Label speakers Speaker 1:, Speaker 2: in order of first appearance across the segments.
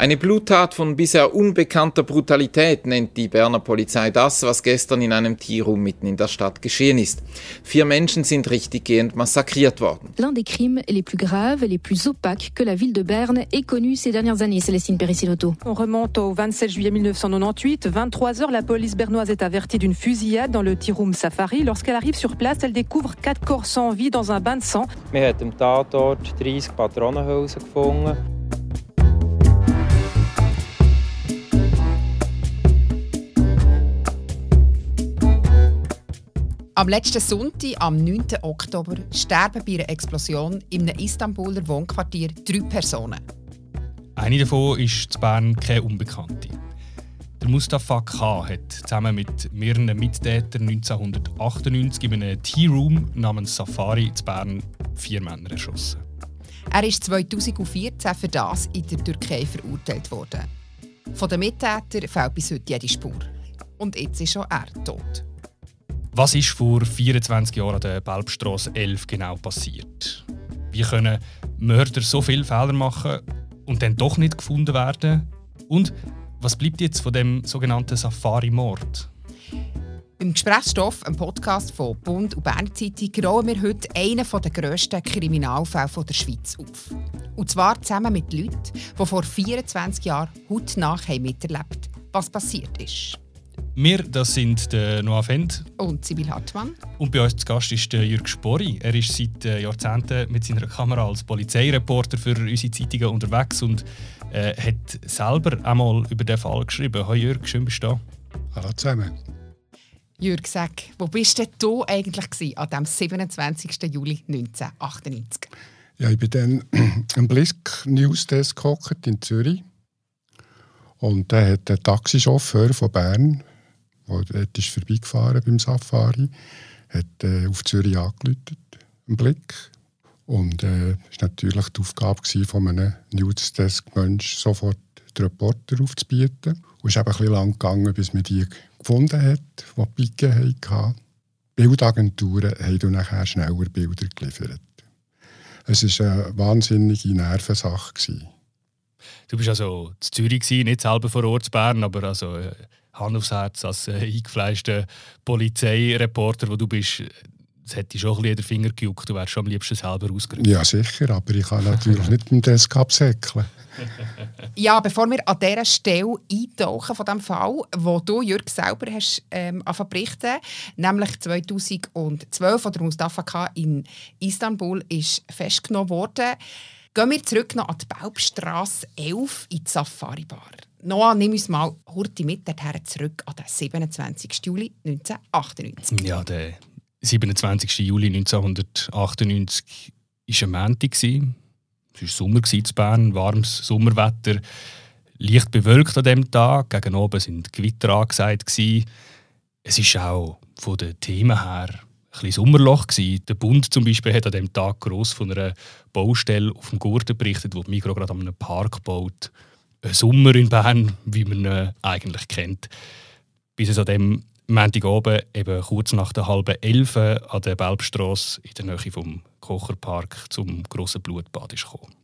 Speaker 1: Eine Bluttat von bisher unbekannter Brutalität nennt die Berner Polizei das, was gestern in einem Tierroom mitten in der Stadt geschehen ist. Vier Menschen sind richtiggehend massakriert worden.
Speaker 2: L'un des crimes les plus graves, les plus opaques que la ville de Berne ait connu ces dernières années, Célestine Péricilotto.
Speaker 3: On remonte au 27 juillet 1998. 23 heures, la police bernoise est avertie d'une fusillade dans le Tiroum Safari. Lorsqu'elle arrive sur place, elle découvre quatre corps sans vie dans un bain de sang.
Speaker 4: Wir haben am Tatort 30 Patronenhülsen gefunden.
Speaker 5: Am letzten Sonntag, am 9. Oktober, sterben bei einer Explosion in einem Istanbuler Wohnquartier drei Personen.
Speaker 6: Eine davon ist zu Bern keine Unbekannte. Der Mustafa K. hat zusammen mit mehreren Mittätern 1998 in einem Tea Room namens Safari zu Bern vier Männer erschossen.
Speaker 5: Er ist 2014 für das in der Türkei verurteilt worden. Von den Mittätern fehlt bis heute jede Spur. Und jetzt ist auch er tot.
Speaker 6: Was ist vor 24 Jahren an der Belbstrasse 11 genau passiert? Wie können Mörder so viele Fehler machen und dann doch nicht gefunden werden? Und was bleibt jetzt von dem sogenannten Safari-Mord?
Speaker 5: Im Gesprächsstoff, einem Podcast von Bund und Berner Zeitung, rollen wir heute einen der grössten Kriminalfälle der Schweiz auf. Und zwar zusammen mit Leuten, die vor 24 Jahren hautnah miterlebt haben, was passiert ist.
Speaker 6: Wir, das sind der Noah Fendt
Speaker 5: Und Sibyl Hartmann.
Speaker 6: und bei uns zu Gast ist der Jürg Spori. Er ist seit äh, Jahrzehnten mit seiner Kamera als Polizeireporter für unsere Zeitungen unterwegs und äh, hat selber einmal über den Fall geschrieben. Hallo Jürg, schön bist du da.
Speaker 7: Hallo zusammen.
Speaker 5: Jürg, sag, wo bist denn du eigentlich gewesen, an dem 27. Juli 1998?
Speaker 7: Ja, ich bin dann am Blisk News Desk gehockt in Zürich. Und da hat der Taxichauffeur von Bern, der ist vorbeigefahren beim Safari, hat äh, auf Zürich angerufen, im Blick. Und äh, es war natürlich die Aufgabe gewesen, von einem Newsdesk-Mensch sofort den Reporter aufzubieten. Und es ist eben ein lang gegangen, bis man die gefunden hat, die Pike hatten. Bildagenturen haben dann nachher schneller Bilder geliefert. Es war eine wahnsinnige Nervensache. Gewesen.
Speaker 6: Du bist also in Zürich, gewesen, nicht selber vor Ort in Bern, aber also äh, Hand aufs Herz als äh, eingefleischter Polizeireporter, wo du bist, es hätte schon ein bisschen in den Finger gejuckt, du wärst schon am liebsten selber ausgerückt.
Speaker 7: Ja, sicher, aber ich kann natürlich nicht mit dem Desk absäckeln.
Speaker 5: Ja, bevor wir an dieser Stelle eintauchen von dem Fall, wo du, Jürg, selber hast ähm, zu berichten, nämlich 2012, wo der Mustafa K. in Istanbul ist festgenommen wurde, gehen wir zurück noch an die Belbstrasse 11 in die Safari-Bar. Noah, nimm uns mal heute mit dorthin zurück an den 27. Juli 1998.
Speaker 6: Ja, der 27. Juli 1998 war ein Montag. Es war Sommer in Bern, warmes Sommerwetter. Leicht bewölkt an diesem Tag. Gegen oben sind Gewitter angesagt. Es war auch von den Themen her ein Sommerloch. gewesen. Der Bund zum Beispiel hat an diesem Tag gross von einer Baustelle auf dem Gurten berichtet, wo die Migros gerade an einem Park baut. Ein Sommer in Bern, wie man ihn eigentlich kennt. Bis es an dem Montagabend, eben kurz nach der halben elf an der Belbstrasse in der Nähe vom Kocherpark zum grossen Blutbad ist gekommen.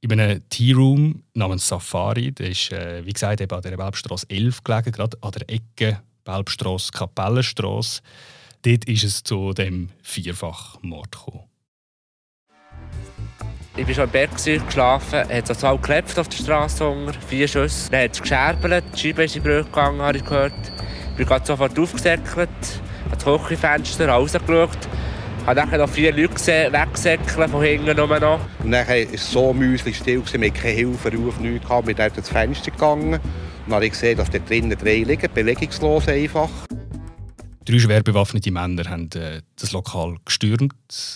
Speaker 6: In einem Tea-Room namens Safari, der ist, äh, wie gesagt, eben an der Belbstrasse 11 gelegen, gerade an der Ecke Belbstrasse, Kapellenstrasse. Dort ist es zu dem Vierfachmord gekommen.
Speaker 8: Ich war schon im gewesen, geschlafen, hat so zwei geklopft auf der Straße unter, vier Schüsse. Dann hat es gescherbelt, die Scheibe ist in die Brüche gegangen, habe ich gehört. Ich bin gerade sofort aufgesäckelt, an das Küchenfenster rausgeschaut. habe dann noch vier Leute gesehen, wegsäckeln von hinten nur noch.
Speaker 9: Und dann war es so mühselig still, gewesen, wir hatten keine Hilferuf, nichts. Wir sind dann ins Fenster gegangen und dann habe ich gesehen, dass da drinnen drei liegen, bewegungslos einfach.
Speaker 6: Drei schwer bewaffnete Männer haben äh, das Lokal gestürmt.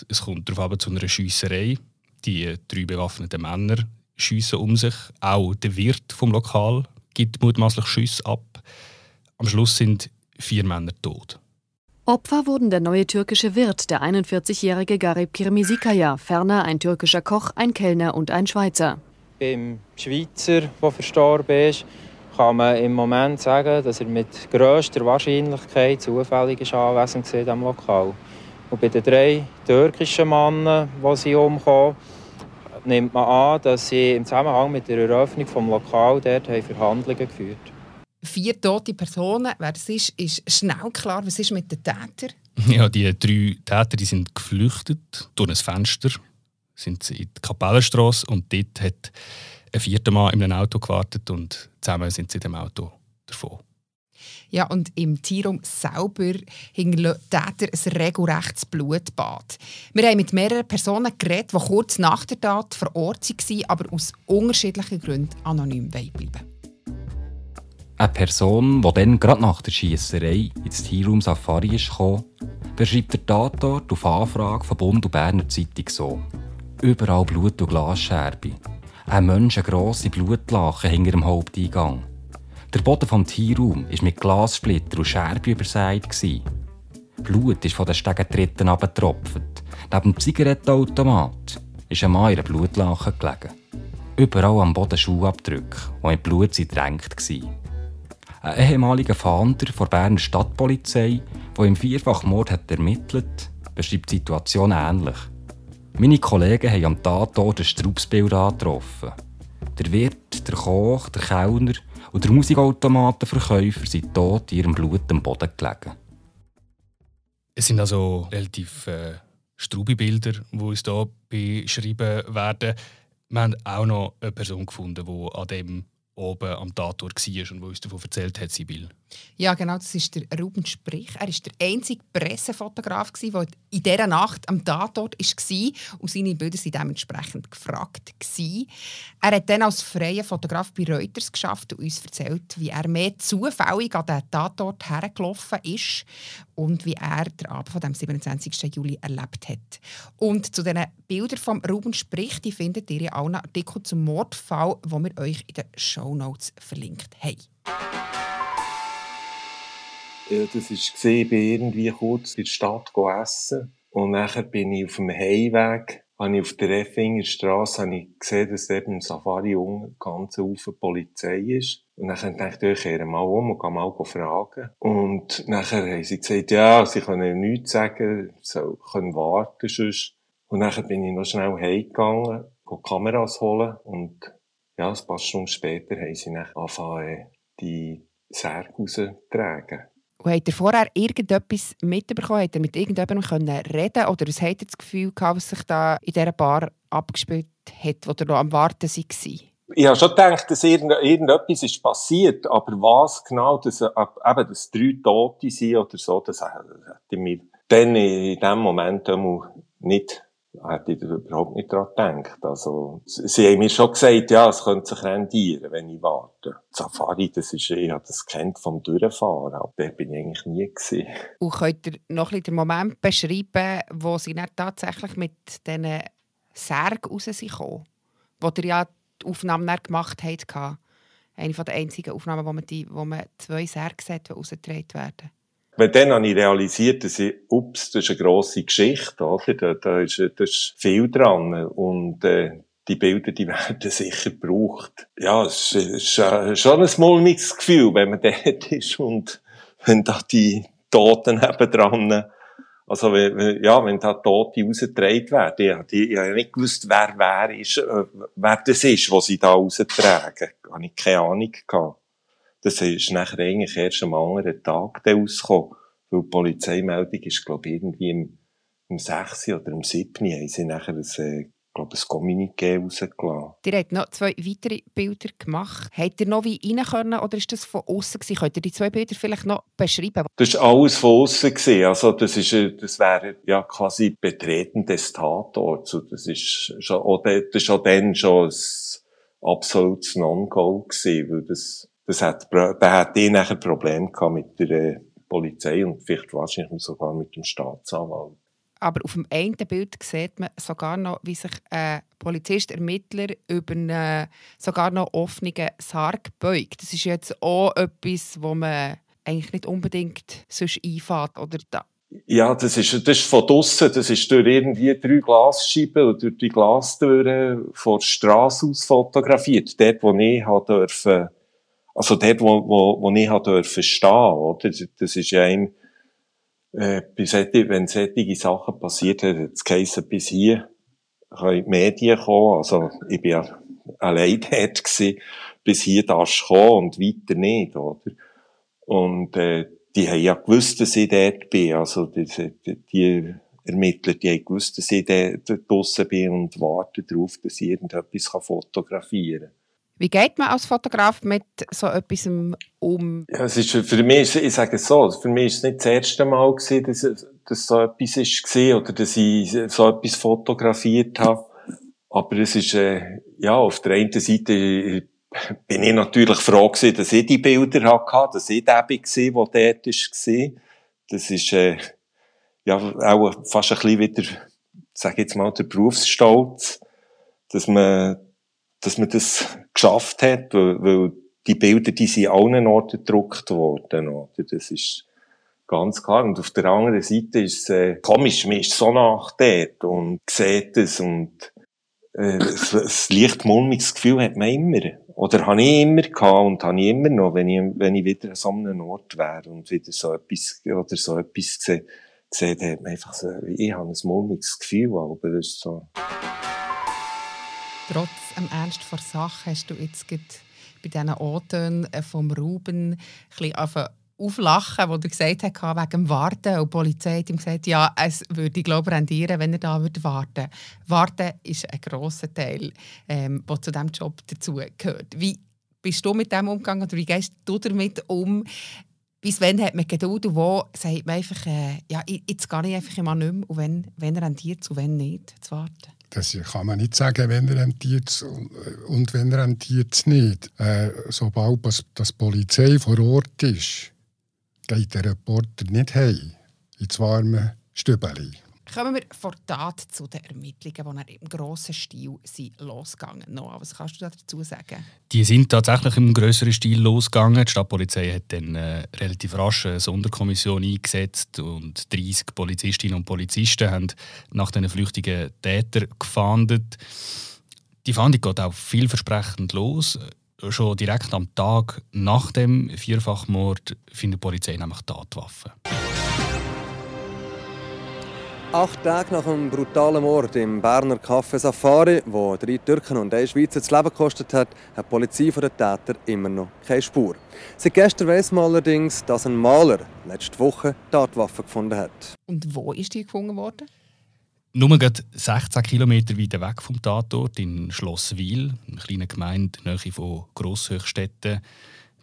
Speaker 6: Es kommt darauf ab zu einer Schiesserei. Die äh, drei bewaffneten Männer schiessen um sich. Auch der Wirt vom Lokal gibt mutmaßlich Schüsse ab. Am Schluss sind vier Männer tot.
Speaker 10: Opfer wurden der neue türkische Wirt, der 41-jährige Garib Kirmisikaya, ferner ein türkischer Koch, ein Kellner und ein Schweizer.
Speaker 4: Beim Schweizer, der verstorben ist, kann man im Moment sagen, dass er mit grösster Wahrscheinlichkeit zufällig ist anwesend war diesem Lokal. Und bei den drei türkischen Männern, die sie umkommen, nimmt man an, dass sie im Zusammenhang mit der Eröffnung des Lokals dort Verhandlungen geführt haben.
Speaker 5: Vier tote Personen, wer das ist, ist schnell klar. Was ist mit den Tätern?
Speaker 6: Ja, die drei Täter die sind geflüchtet durch ein Fenster, sind sie in die Kapellenstrasse und dort hat ein vierter Mann in einem Auto gewartet und zusammen sind sie in dem Auto davon.
Speaker 5: Ja, und im Tierraum selber die Täter ein regelrechtes Blutbad. Wir haben mit mehreren Personen geredet, die kurz nach der Tat vor Ort waren, aber aus unterschiedlichen Gründen anonym bleiben
Speaker 11: Eine Person, die dann gerade nach der Schiesserei ins Tierraum Safari kam, beschreibt der Tatort auf Anfrage von Bund und Berner Zeitung so. Überall Blut und Glasscherbe. Ein menschengrosse Blutlache hinter dem Haupteingang. Der Boden des Tierraums war mit Glassplitter und Scherben übersät. Blut ist von den Stegentritten abgetropft. Neben dem Zigarettenautomat ist ein Mann in einer Blutlache gelegen. Überall am Boden Schuhabdrücke, die mit Blut drängt waren. Ein ehemaliger Fahnder der Berner Stadtpolizei, der im Vierfachmord hat ermittelt beschreibt die Situation ähnlich. Meine Kollegen haben am Tatort ein Straubsbild angetroffen. Der Wirt, der Koch, der Kellner und der Musikautomatenverkäufer sind tot in ihrem Blut am Boden gelegen.
Speaker 6: Es sind also relativ äh, straube Bilder, die uns hier beschrieben werden. Wir haben auch noch eine Person gefunden, die an dem oben am Tatort war und uns davon erzählt hat, Sibyl.
Speaker 5: Ja, genau, das ist der Ruben Sprich. Er war der einzige Pressefotograf, der in dieser Nacht am Tatort war und seine Bilder waren dementsprechend gefragt. Er hat dann als freier Fotograf bei Reuters geschafft und uns erzählt, wie er mehr zufällig an den Tatort hergelaufen ist und wie er den Abend von dem 27. Juli erlebt hat. Und zu diesen Bildern von Ruben Sprich die findet ihr in allen Artikeln zum Mordfall, wo wir euch in den Show Notes verlinkt haben.
Speaker 12: Ja, das war, ich bin irgendwie kurz in der Stadt essen. Und nachher bin ich auf dem Heimweg, habe ich auf der Effinger Straße gesehen, dass dort im Safari unten ganz Haufen Polizei ist. Und dann dachte ich, ich kehre mal um und gehe mal fragen. Und nachher haben sie gesagt, ja, sie können nichts sagen, sie können warten sonst. Und nachher bin ich noch schnell heimgegangen, Kameras holen und ja, ein paar Stunden später haben sie dann angefangen, die Särge rauszutragen.
Speaker 5: Und habt ihr vorher irgendetwas mitbekommen? Habt ihr mit irgendjemandem können reden Oder was habt ihr das Gefühl gehabt, was sich da in dieser Bar abgespielt hat, wo ihr noch am Warten war?
Speaker 12: Ich habe schon gedacht, dass irgendetwas ist passiert, aber was genau, dass, eben, dass drei Tote sind oder so, das hätte ich mir dann in dem Moment nicht hätte ich überhaupt nicht daran gedacht. Also, sie haben mir schon gesagt, ja, es könnte sich rendieren, wenn ich warte. Safari, das ist, ich habe das kennt vom Durchfahren, aber der bin ich eigentlich nie gewesen.
Speaker 5: Und könnt ihr noch ein den Moment beschreiben, wo sie dann tatsächlich mit diesen Särgen raus sind Wo ihr ja die Aufnahme gemacht habt. Eine der einzigen Aufnahmen, wo man, die, wo man zwei Särge sieht, die rausgetragen werden.
Speaker 12: Weil dann habe ich realisiert, dass ich, ups, das ist eine grosse Geschichte, oder? Da, da, ist, da ist viel dran. Und, äh, die Bilder, die werden sicher gebraucht. Ja, es ist, äh, schon ein mulmiges Gefühl, wenn man dort ist und wenn da die Toten dran, also, ja, wenn da Tote rausgetragen werden, ich, ich habe nicht gewusst, wer, wer ist, äh, wer das ist, was sie da raustragen. Habe ich keine Ahnung gehabt. Das ist nachher eigentlich erst am anderen Tag rausgekommen. Weil die Polizeimeldung ist, glaube ich, irgendwie im, im 6. oder im 7. haben sie nachher ein, äh, glaube ein Kommuniqué rausgelassen.
Speaker 5: Ihr habt noch zwei weitere Bilder gemacht. Habt ihr noch wie rein können oder ist das von außen gewesen? Könnt ihr die zwei Bilder vielleicht noch beschreiben?
Speaker 12: Das war alles von außen gewesen. Also, das ist, äh, das wäre ja quasi Betreten des Tatorts. Das ist schon, das ist auch dann schon ein absolutes Non-Go gewesen, weil das, das hat, da hat die nachher Probleme gehabt mit der äh, Polizei und vielleicht wahrscheinlich sogar mit dem Staatsanwalt.
Speaker 5: Aber auf dem einen Bild sieht man sogar noch, wie sich ein Polizist, Ermittler über einen sogar noch offenen Sarg beugt. Das ist jetzt auch etwas, wo man eigentlich nicht unbedingt sonst einfährt. Oder da.
Speaker 12: Ja, das ist, das ist von draussen, das ist durch irgendwie drei Glasscheiben oder durch die Glastüren von der Straße aus fotografiert. Dort, wo ich durfte also dort, wo, wo, wo ich halt dürfen oder? Das ist ja ein, äh, wenn solche Sachen passiert hat, es geheißen, bis hier, in die Medien kommen. Also, ich bin ja allein dort gewesen, bis hier darfst kommen und weiter nicht, oder? Und, äh, die haben ja gewusst, dass ich dort bin. Also, die, die, die Ermittler, die haben gewusst, dass ich dort draussen bin und warten darauf, dass ich irgendetwas fotografieren kann.
Speaker 5: Wie geht man als Fotograf mit so etwas um?
Speaker 12: Ja, es ist, für mich, ich sage es so, für mich ist es nicht das erste Mal gewesen, dass, dass so etwas ist oder dass ich so etwas fotografiert habe. Aber es ist, äh, ja, auf der einen Seite bin ich natürlich froh gewesen, dass ich die Bilder hatte, dass ich der war, der dort war. Das ist, äh, ja, auch fast ein bisschen wieder, sag jetzt mal, der Berufsstolz, dass man, dass man das geschafft hat, weil, weil die Bilder, die sind allen Orten gedruckt worden, oder? Das ist ganz klar. Und auf der anderen Seite ist es, äh, komisch, man ist so nach dort und sieht es und, äh, das leicht mulmiges Gefühl hat man immer. Oder habe ich immer gehabt und habe ich immer noch, wenn ich, wenn ich wieder an so einem Ort wäre und wieder so etwas, oder so etwas sehe, sehe, dann hat man einfach so, ich habe ein mulmiges Gefühl, aber das ist so.
Speaker 5: Trotz dem Ernst der Sache hast du jetzt bei diesen O-Tönen vom Ruben ein bisschen auflachen, wo er gesagt hat, wegen dem Warten. Und die Polizei hat ihm gesagt, ja, es würde, glaube ich, rendieren, wenn er da würde warten Warten ist ein grosser Teil, ähm, der zu diesem Job dazu gehört. Wie bist du mit dem umgegangen oder wie gehst du damit um? Bis wann hat man Geduld und wo sagt man einfach, äh, ja, jetzt gehe ich einfach immer nicht mehr und wenn, wenn rentiert es und wenn nicht, zu warten?
Speaker 7: Das kann man nicht sagen, wenn er rentiert und wenn er rentiert nicht. Äh, sobald das, das Polizei vor Ort ist, geht der Reporter nicht heim ins warme Stübeli.
Speaker 5: Kommen wir vor Tat zu den Ermittlungen, die im grossen Stil sind losgegangen sind. Was kannst du dazu sagen?
Speaker 6: Die sind tatsächlich im größeren Stil losgegangen. Die Stadtpolizei hat dann äh, relativ rasch eine Sonderkommission eingesetzt und 30 Polizistinnen und Polizisten haben nach den flüchtigen Tätern gefahndet. Die Fahndung geht auch vielversprechend los schon direkt am Tag nach dem Vierfachmord findet die Polizei nämlich Tatwaffen.
Speaker 13: Acht Tage nach einem brutalen Mord im Berner Café Safari, wo drei Türken und ein Schweizer das Leben gekostet hat, hat die Polizei von den Tätern immer noch keine Spur. Seit gestern weiss man allerdings, dass ein Maler letzte Woche Tatwaffen gefunden hat.
Speaker 5: Und wo ist die gefunden worden?
Speaker 6: Nur 16 Kilometer weiter weg vom Tatort in Schlosswil, eine kleine Gemeinde nahe von Grosshöchstetten.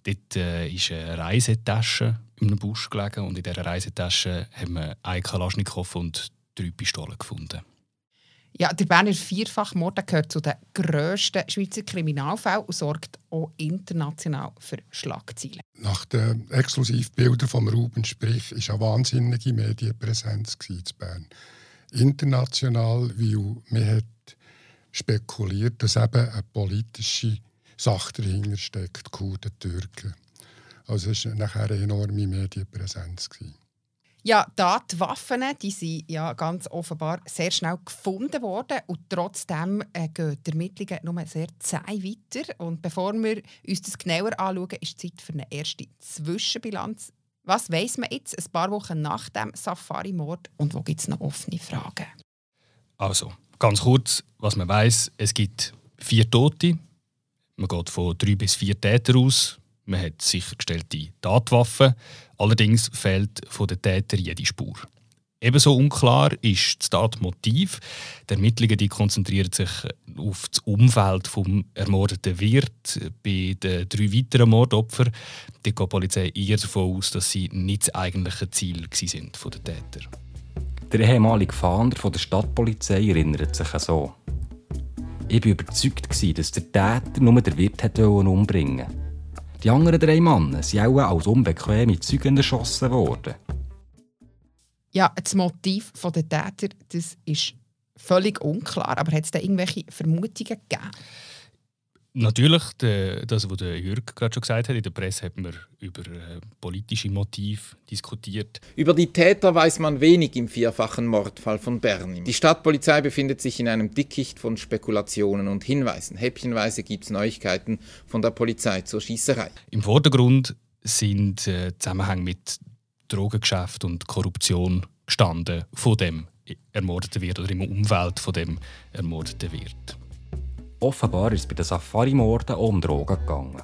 Speaker 6: Dort äh, ist eine Reisetasche in einem Busch gelegen und in dieser Reisetasche haben wir einen Kalaschnikow und drei Pistolen gefunden.
Speaker 5: Ja, der Berner Vierfachmord gehört zu den grössten Schweizer Kriminalfällen und sorgt auch international für Schlagzeilen.
Speaker 7: Nach den Exklusivbildern von Ruben Sprich war eine wahnsinnige Medienpräsenz in Bern international, weil man hat spekuliert, dass eben eine politische Sache dahinter steckt, Kurden, Türken. Also es war nachher eine enorme Medienpräsenz.
Speaker 5: Ja, da die Waffen die sind ja ganz offenbar sehr schnell gefunden worden und trotzdem äh, gehen die Ermittlungen nur sehr zäh weiter. Und bevor wir uns das genauer anschauen, ist Zeit für eine erste Zwischenbilanz was weiß man jetzt ein paar Wochen nach dem Safari-Mord und wo gibt es noch offene Fragen?
Speaker 6: Also, ganz kurz, was man weiß: Es gibt vier Tote. Man geht von drei bis vier Tätern aus. Man hat sichergestellte Tatwaffen. Allerdings fehlt von den Tätern jede Spur. Ebenso unklar ist das Tatmotiv. Die Ermittlungen die konzentrieren sich auf das Umfeld des ermordeten Wirt. Bei den drei weiteren Mordopfern geht die Polizei eher davon aus, dass sie nicht das eigentliche Ziel von der Täter.
Speaker 11: Der ehemalige Fahnder von der Stadtpolizei erinnert sich an so. Ich war überzeugt, dass der Täter nur den Wirt umbringen wollte. Die anderen drei Männer sind auch als unbequeme Zeugen erschossen worden.
Speaker 5: Ja, das Motiv der Täter das ist völlig unklar. Aber hat es da irgendwelche Vermutungen gegeben?
Speaker 6: Natürlich, das, was Jürg gerade schon gesagt hat, in der Presse hat man über äh, politische Motive diskutiert.
Speaker 1: Über die Täter weiß man wenig im vierfachen Mordfall von Bern. Die Stadtpolizei befindet sich in einem Dickicht von Spekulationen und Hinweisen. Häppchenweise gibt es Neuigkeiten von der Polizei zur Schießerei.
Speaker 6: Im Vordergrund sind äh, Zusammenhänge mit Drogengeschäft und Korruption gestanden von dem ermordeten Wirt oder im Umfeld von dem ermordeten Wirt.
Speaker 11: Offenbar ist es bei den Safari-Morden auch um Drogen gegangen.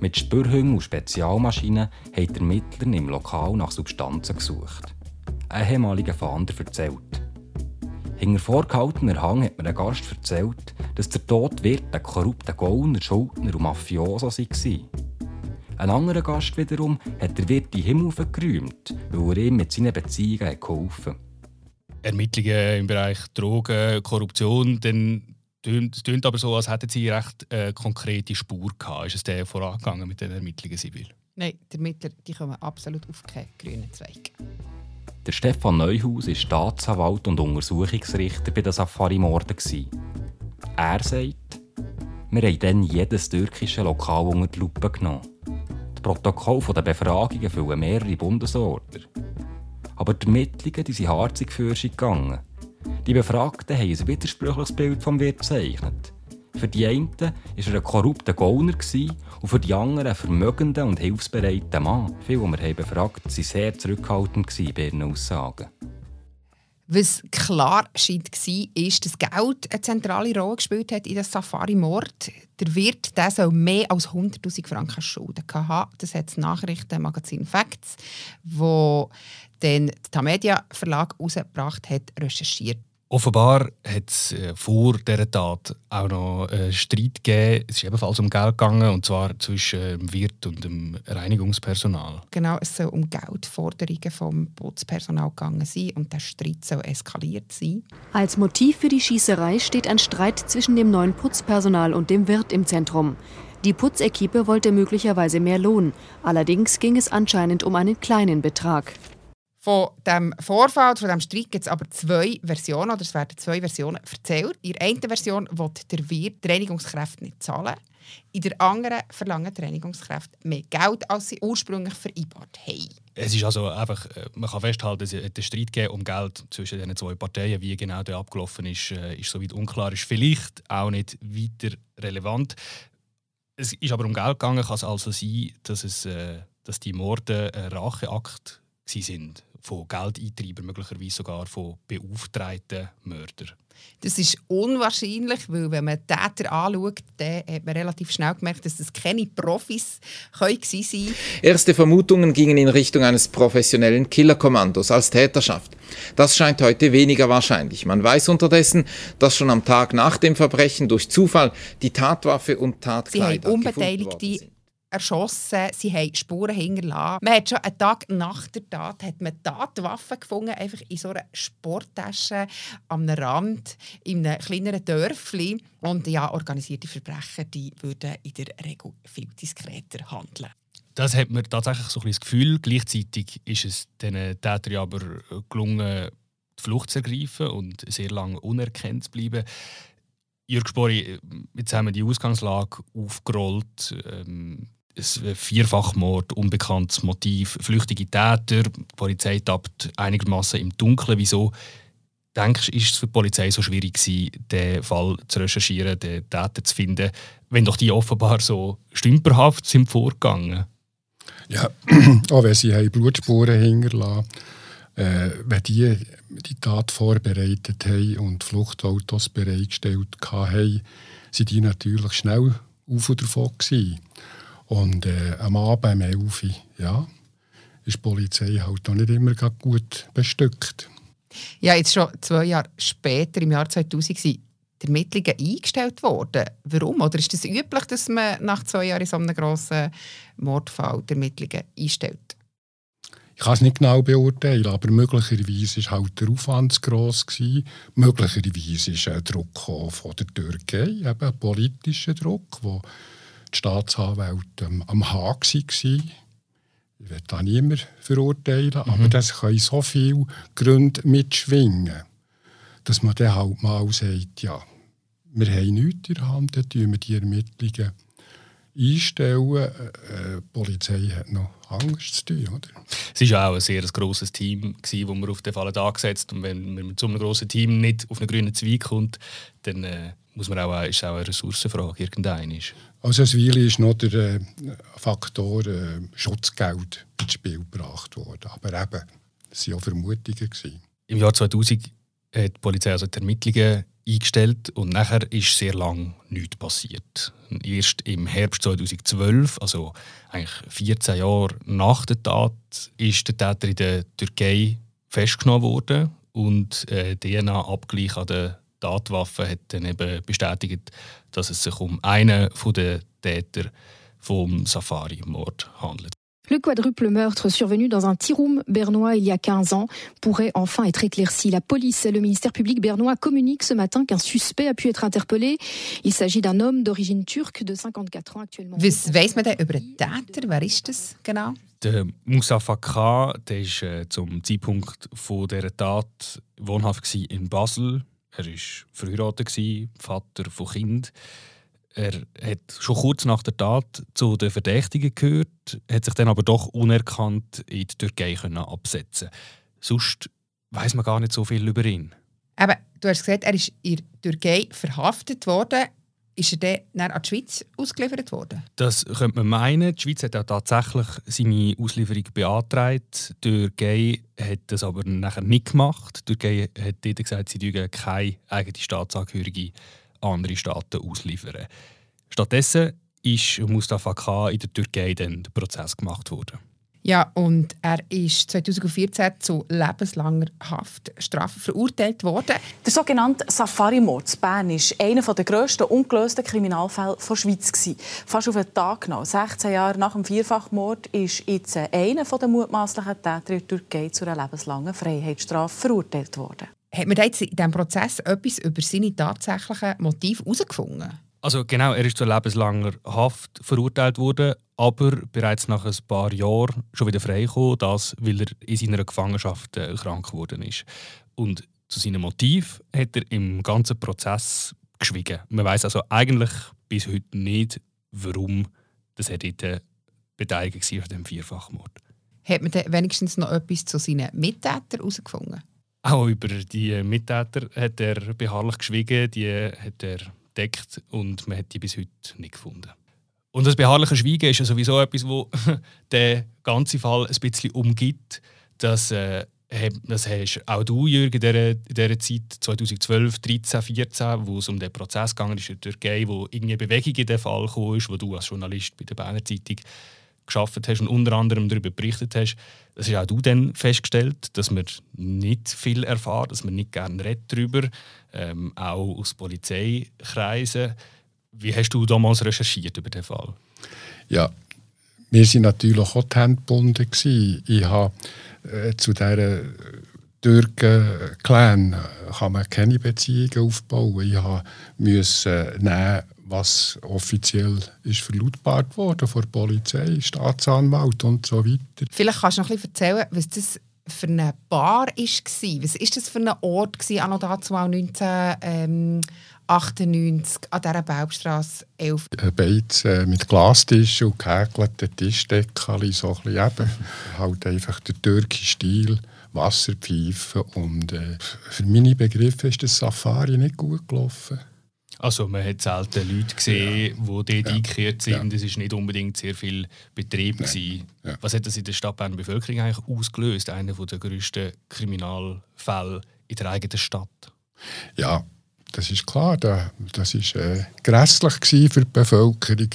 Speaker 11: Mit Spürhunden und Spezialmaschinen haben die Ermittler im Lokal nach Substanzen gesucht. Ein ehemaliger Fahnder erzählt. Hinter vorgehaltener Hang hat mir ein Gast erzählt, dass der Tod Wirt ein korrupter Gauner, Schuldner und Mafioso war. Ein anderer Gast wiederum hat der Wirt die Himmel geräumt, weil er ihm mit seinen Beziehungen geholfen hat.
Speaker 6: Ermittlungen im Bereich Drogen, Korruption, dann es klingt aber so, als hätten Sie recht äh, konkrete Spur gehabt. Ist es der vorangegangen mit den Ermittlungen, Sibyl?
Speaker 5: Nein, die Ermittler die kommen absolut auf keinen grünen Zweig.
Speaker 11: Der Stefan Neuhaus war Staatsanwalt und Untersuchungsrichter bei den Safari-Morden. Er sagt, wir haben dann jedes türkische Lokal unter die Lupe genommen. Das Protokoll der Befragungen füllen mehrere Bundesorder. Aber die Ermittlungen die sind harzig für gegangen. Die Befragten haben ein widersprüchliches Bild vom Wirt gezeichnet. Für die einen war er ein korrupter Gauner und für die anderen ein vermögender und hilfsbereiter Mann. Viele, die wir haben befragt waren sehr zurückhaltend bei ihren Aussagen.
Speaker 5: Was klar scheint war, ist, dass Geld eine zentrale Rolle gespielt hat in der Safari-Mord. Der Wirt der soll mehr als 100'000 Franken Schulden haben. Das hat das Nachrichtenmagazin Facts, wo den Tamedia Verlag herausgebracht hat, recherchiert.
Speaker 6: Offenbar hat es äh, vor dieser Tat auch noch einen Streit gegeben. Es ist ebenfalls um Geld gegangen, und zwar zwischen dem Wirt und dem Reinigungspersonal.
Speaker 5: Genau, es soll um Geldforderungen vom Putzpersonal gegangen sein und der Streit soll eskaliert sein.
Speaker 10: Als Motiv für die Schießerei steht ein Streit zwischen dem neuen Putzpersonal und dem Wirt im Zentrum. Die Putzequipe wollte möglicherweise mehr Lohn. Allerdings ging es anscheinend um einen kleinen Betrag.
Speaker 5: Von dem Vorfall, von dem Streit gibt es aber zwei Versionen, oder es werden zwei Versionen erzählt. In der einen Version will der Wirt die Reinigungskräfte nicht zahlen. In der anderen verlangen die Reinigungskräfte mehr Geld, als sie ursprünglich vereinbart haben.
Speaker 6: Es ist also einfach, äh, man kann festhalten, es hat einen Streit gegeben um Geld zwischen diesen zwei Parteien. Wie genau der abgelaufen ist, äh, ist soweit unklar. Ist vielleicht auch nicht weiter relevant. Es ist aber um Geld gegangen, kann es also sein, dass, es, äh, dass die Morde ein Racheakt sind von Geldeintreibern, möglicherweise sogar von beauftragten Mördern.
Speaker 5: Das ist unwahrscheinlich, weil wenn man Täter anschaut, dann hat man relativ schnell gemerkt, dass das keine Profis können sein
Speaker 1: Erste Vermutungen gingen in Richtung eines professionellen Killerkommandos als Täterschaft. Das scheint heute weniger wahrscheinlich. Man weiß unterdessen, dass schon am Tag nach dem Verbrechen durch Zufall die Tatwaffe und Tatkleider
Speaker 5: Sie haben Unbeteiligte erschossen, sie haben Spuren hinterlassen. Man hat schon einen Tag nach der Tat hat man Tatwaffen gefunden, einfach in so einer Sporttasche am Rand in einem kleineren Dörfli. Und ja, organisierte Verbrecher die würden in der Regel viel diskreter handeln.
Speaker 6: Das hat mir tatsächlich so ein das Gefühl. Gleichzeitig ist es den Tätern aber gelungen, die Flucht zu ergreifen und sehr lange unerkannt zu bleiben. Jürg Spori, jetzt haben wir die Ausgangslage aufgerollt. Ähm, Vierfachmord, unbekanntes Motiv, flüchtige Täter, die Polizei tappt einigermaßen im Dunkeln. Wieso denkst du, ist es für die Polizei so schwierig gewesen, den Fall zu recherchieren, den Täter zu finden, wenn doch die offenbar so stümperhaft sind vorgegangen?
Speaker 7: Ja, auch wenn sie Blutspuren hinterlassen äh, wenn die die Tat vorbereitet haben und Fluchtautos bereitgestellt haben, sind die natürlich schnell auf und davon gewesen. Und äh, am Abend 11 Uhr, ja, ist die Polizei halt auch nicht immer gut bestückt.
Speaker 5: Ja, jetzt schon zwei Jahre später, im Jahr 2000, sind die Ermittlungen eingestellt worden. Warum? Oder ist es das üblich, dass man nach zwei Jahren in so einem grossen Mordfall die Ermittlungen einstellt?
Speaker 7: Ich kann es nicht genau beurteilen, aber möglicherweise war halt der Aufwand zu gross. Gewesen. Möglicherweise ist ein Druck von der Türkei, eben ein politischer Druck, wo die Staatsanwälte ähm, am Haag waren. Ich will da niemand verurteilen, mhm. aber das können so viele Gründe mitschwingen, dass man dann halt mal sagt, ja, wir haben nichts in der Hand, dann tun wir die Ermittlungen einstellen. Äh, äh, die Polizei hat noch Angst zu tun. Oder?
Speaker 6: Es war auch ein sehr grosses Team, das wir auf den Fall angesetzt Und wenn man mit so einem grossen Team nicht auf einen grünen Zweig kommt, dann äh, muss man auch, ist auch eine Ressourcenfrage irgendein ist.
Speaker 7: Also als Weile ist noch der äh, Faktor äh, Schutzgeld ins Spiel gebracht worden. Aber eben, es waren auch Vermutungen. Gewesen.
Speaker 6: Im Jahr 2000 hat die Polizei also die Ermittlungen eingestellt und nachher ist sehr lang nichts passiert. Erst im Herbst 2012, also eigentlich 14 Jahre nach der Tat, ist der Täter in der Türkei festgenommen worden und äh, DNA-Abgleich an der Tatwaffe hat dann eben bestätigt, dass es sich um einen der Täter vom Safari-Mord handelt.
Speaker 2: Le quadruple meurtre survenu dans un tiroum bernois il y a 15 ans pourrait enfin être éclairci. La police et le ministère public bernois communiquent ce matin qu'un suspect a pu être interpellé. Il s'agit d'un homme d'origine turque de 54 ans actuellement.
Speaker 5: Was weiss man denn über den Täter? Wer ist das genau?
Speaker 6: Der Moussa Fakra, der ist äh, zum Zeitpunkt von dieser Tat wohnhaft in Basel. Er war verheiratet, Vater von Kind. Er hat schon kurz nach der Tat zu den Verdächtigen gehört, hat sich dann aber doch unerkannt in die Türkei können absetzen. Sonst weiß man gar nicht so viel über ihn.
Speaker 5: Aber du hast gesagt, er ist in der Türkei verhaftet worden. Ist er dann an die Schweiz ausgeliefert worden?
Speaker 6: Das könnte man meinen. Die Schweiz hat ja tatsächlich seine Auslieferung beantragt. Die Türkei hat das aber nachher nicht gemacht. Die Türkei hat dort gesagt, sie dürfen keine eigene Staatsangehörige andere Staaten ausliefern. Stattdessen ist Mustafa K. in der Türkei dann der Prozess gemacht worden.
Speaker 5: Ja, und er ist 2014 zu lebenslanger Haftstrafe verurteilt worden.
Speaker 14: Der sogenannte Safari-Mord in Bern war einer der grössten ungelösten Kriminalfälle der Schweiz. Fast auf den Tag genau, 16 Jahre nach dem Vierfachmord, ist jetzt einer der mutmaßlichen Täter in der Türkei zu einer lebenslangen Freiheitsstrafe verurteilt worden.
Speaker 5: Hat man jetzt in diesem Prozess etwas über seine tatsächlichen Motive herausgefunden?
Speaker 6: Also genau, er ist zu lebenslanger Haft verurteilt worden, aber bereits nach ein paar Jahren schon wieder freigekommen, das weil er in seiner Gefangenschaft äh, krank geworden ist. Und zu seinem Motiv hat er im ganzen Prozess geschwiegen. Man weiß also eigentlich bis heute nicht, warum das er dort äh, beteiligt war an dem Vierfachmord.
Speaker 5: Hat man wenigstens noch etwas zu seinen Mittätern herausgefunden?
Speaker 6: Auch über die Mittäter hat er beharrlich geschwiegen, die hat er deckt und man hat die bis heute nicht gefunden. Und das beharrliche Schweigen ist ja sowieso etwas, wo der ganze Fall ein bisschen umgibt. Das, äh, das hast auch du, Jürgen, in dieser, Zeit 2012, 13, 14, wo es um den Prozess ist in der Türkei, wo irgendwie Bewegung in den Fall kam, wo du als Journalist bei der Berner Zeitung geschafft hast und unter anderem darüber berichtet hast, das hast auch du dann festgestellt, dass man nicht viel erfahrt, dass man nicht gerne redet darüber, ähm, auch aus Polizeikreisen. Wie hast du damals recherchiert über den Fall?
Speaker 7: Ja, wir waren natürlich auch die Hände gebunden. Ich habe äh, zu dieser Türken-Clan kann man keine Beziehungen aufbauen. Ich musste nehmen, was offiziell ist verlautbart worden von der Polizei, Staatsanwalt und so weiter.
Speaker 5: Vielleicht kannst du noch ein bisschen erzählen, was das für eine Bar war. Was war das für ein Ort gewesen, anno dazu 1998 an dieser Baubstrasse 11?
Speaker 7: Ein Beiz äh, mit Glastischen und gehäkelten Tischdeckchen, so ein bisschen eben. halt einfach der türkische Stil. Wasserpfeifen und äh, für meine Begriffe ist das Safari nicht gut gelaufen.
Speaker 6: Also man hat selten Leute gesehen, ja. die dort ja. eingekehrt sind. Es ja. war nicht unbedingt sehr viel Betrieb. Ja. Was hat das in der Stadt Bern Bevölkerung eigentlich ausgelöst? Einer der grössten Kriminalfälle in der eigenen Stadt.
Speaker 7: Ja, das ist klar. Das war äh, grässlich für die Bevölkerung.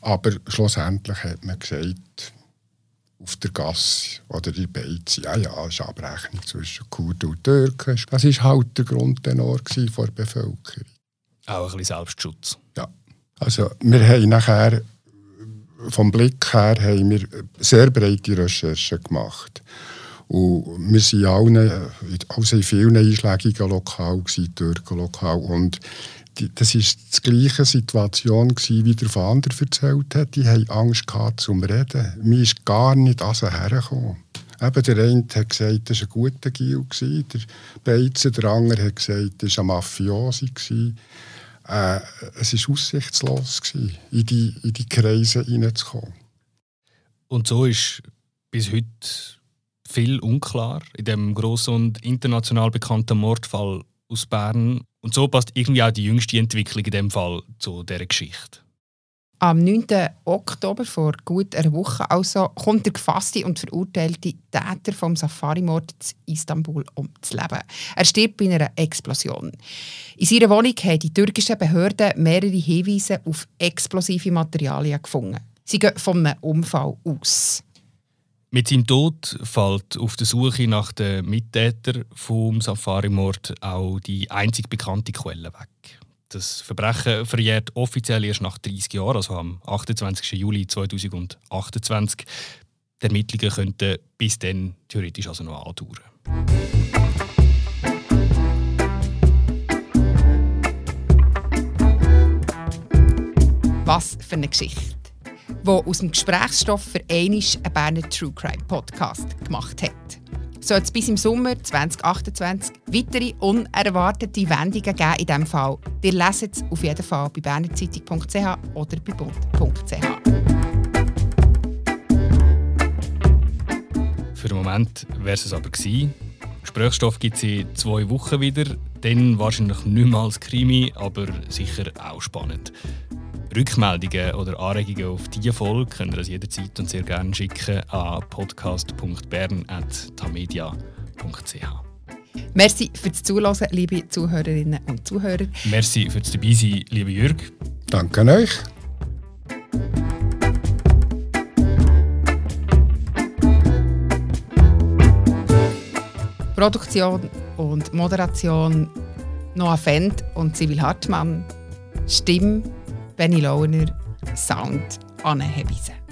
Speaker 7: Aber schlussendlich hat man gesagt, auf der Gasse oder in Beiz, ja, ja, es ist Abrechnung zwischen Kurden und Türken. Das war halt der Grundtenor der Bevölkerung.
Speaker 6: Auch ein bisschen Selbstschutz.
Speaker 7: Ja. Also wir haben nachher, vom Blick her, haben wir sehr breite Recherchen gemacht. Und wir waren allen, also in vielen einschlägigen Lokalen, Türkenlokal. Und die, das war die gleiche Situation, gewesen, wie der Vater erzählt hat. Die hatten Angst gehabt, zum Reden. Mir ist gar nicht an sie hergekommen. Eben, der eine hat gesagt, das war ein guter Gil. Der Beizer, der andere hat gesagt, das war ein Mafiosi. Äh, es war aussichtslos, gewesen, in, die, in die Kreise hineinzukommen.
Speaker 6: Und so ist bis heute viel unklar in dem grossen und international bekannten Mordfall aus Bern. Und so passt irgendwie auch die jüngste Entwicklung in dem Fall zu dieser Geschichte.
Speaker 5: Am 9. Oktober, vor gut einer Woche, also, kommt der gefasste und verurteilte Täter vom Safari-Mord in Istanbul ums Leben. Er stirbt bei einer Explosion. In seiner Wohnung haben die türkischen Behörden mehrere Hinweise auf explosive Materialien gefunden. Sie gehen von einem Unfall aus.
Speaker 6: Mit seinem Tod fällt auf der Suche nach den Mittätern vom Safari-Mord auch die einzig bekannte Quelle weg. Das Verbrechen verjährt offiziell erst nach 30 Jahren, also am 28. Juli 2028. Die Ermittlungen könnten bis dann theoretisch also noch andauern.
Speaker 5: Was für eine Geschichte, die aus dem Gesprächsstoff für einisch einen Berner True Crime Podcast gemacht hat soll es bis im Sommer 2028 weitere unerwartete Wendungen geben in diesem Fall. Ihr leset es auf jeden Fall bei bernerzeitung.ch oder bei bund.ch.
Speaker 6: Für den Moment wäre es aber gewesen. Gesprächsstoff gibt es in zwei Wochen wieder. Dann wahrscheinlich nicht mehr als Krimi, aber sicher auch spannend. Rückmeldungen oder Anregungen auf diese Folge könnt ihr uns jederzeit und sehr gerne schicken an podcast.bern.tamedia.ch.
Speaker 5: Merci fürs Zuhören, liebe Zuhörerinnen und Zuhörer.
Speaker 6: Merci fürs Dabeisein, liebe Jürg.
Speaker 7: Danke an euch.
Speaker 5: Produktion und Moderation Noah Fendt und Sibyl Hartmann. Stimme Benny Launer, Sound Anne.